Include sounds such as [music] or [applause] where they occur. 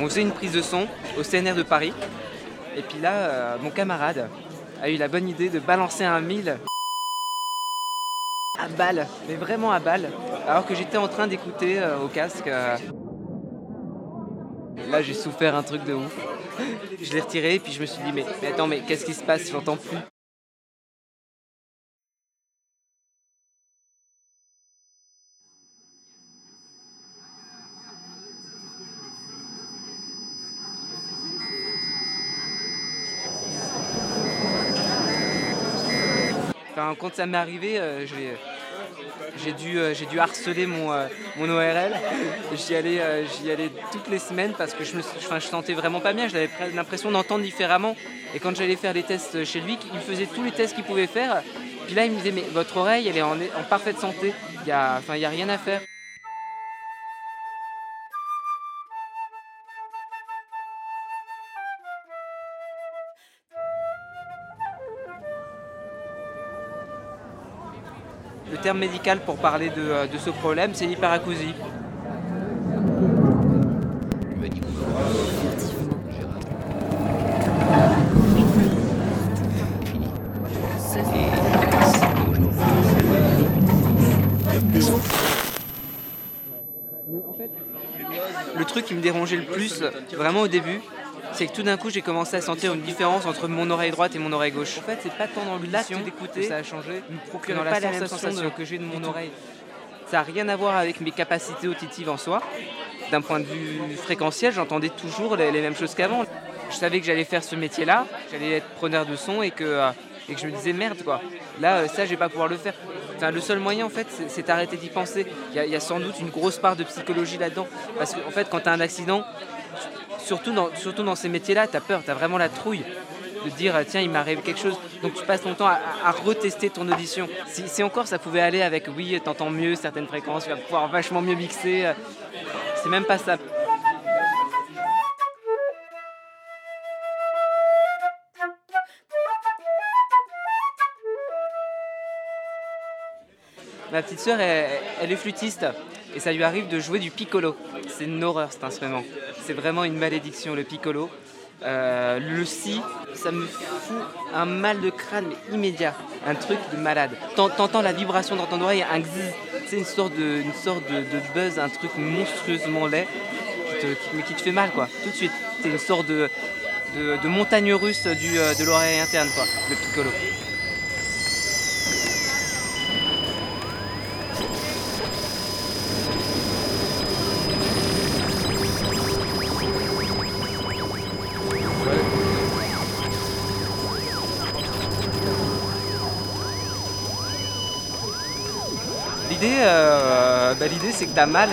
On faisait une prise de son au CNR de Paris. Et puis là, euh, mon camarade a eu la bonne idée de balancer un mille à balle, mais vraiment à balle, alors que j'étais en train d'écouter euh, au casque. euh. Là, j'ai souffert un truc de ouf. Je l'ai retiré et puis je me suis dit, mais, mais attends, mais qu'est-ce qui se passe? J'entends plus. Quand ça m'est arrivé, euh, dû, euh, j'ai dû harceler mon, euh, ORL. [laughs] J'y allais, euh, toutes les semaines parce que je me enfin, je sentais vraiment pas bien. J'avais pre- l'impression d'entendre différemment. Et quand j'allais faire les tests chez lui, il faisait tous les tests qu'il pouvait faire. Puis là, il me disait Mais votre oreille, elle est en, parfaite santé. Il n'y a rien à faire. Le terme médical pour parler de, euh, de ce problème, c'est l'hyperacousie. Le truc qui me dérangeait le plus, vraiment au début, c'est que tout d'un coup j'ai commencé à sentir une différence entre mon oreille droite et mon oreille gauche. En fait, c'est pas tant dans l'acte d'écouter, ça a changé, me procure la la même sensation que j'ai de mon oreille. Ça n'a rien à voir avec mes capacités auditives en soi. D'un point de vue fréquentiel, j'entendais toujours les, les mêmes choses qu'avant. Je savais que j'allais faire ce métier-là, j'allais être preneur de son et que, euh, et que je me disais merde quoi. Là, euh, ça, je vais pas pouvoir le faire. Enfin, le seul moyen en fait, c'est- d'arrêter d'y penser. Il y, a- il y a sans doute une grosse part de psychologie là-dedans. Parce qu'en fait, quand tu as un accident, surtout dans, ces métiers-là, tu as peur, tu as vraiment la trouille de dire tiens, il m'arrive quelque chose. Donc tu passes ton temps à, retester ton audition. Si, si encore ça pouvait aller avec oui, t'entends mieux certaines fréquences, tu vas pouvoir vachement mieux mixer. euh, C'est même pas ça. Ma petite sœur, elle, elle est flûtiste et ça lui arrive de jouer du piccolo. C'est une horreur cet instrument. C'est vraiment une malédiction le piccolo. Euh, le si, ça me fout un mal de crâne immédiat, un truc de malade. T'en- T'entends la vibration dans ton oreille, un gzz, c'est une sorte de, une sorte de, buzz, un truc monstrueusement laid, qui te, mais qui te fait mal quoi, tout de suite. C'est une sorte de, de, de montagne russe du, euh, de l'oreille interne quoi, le piccolo. L'idée, euh, bah, l'idée c'est que t'as mal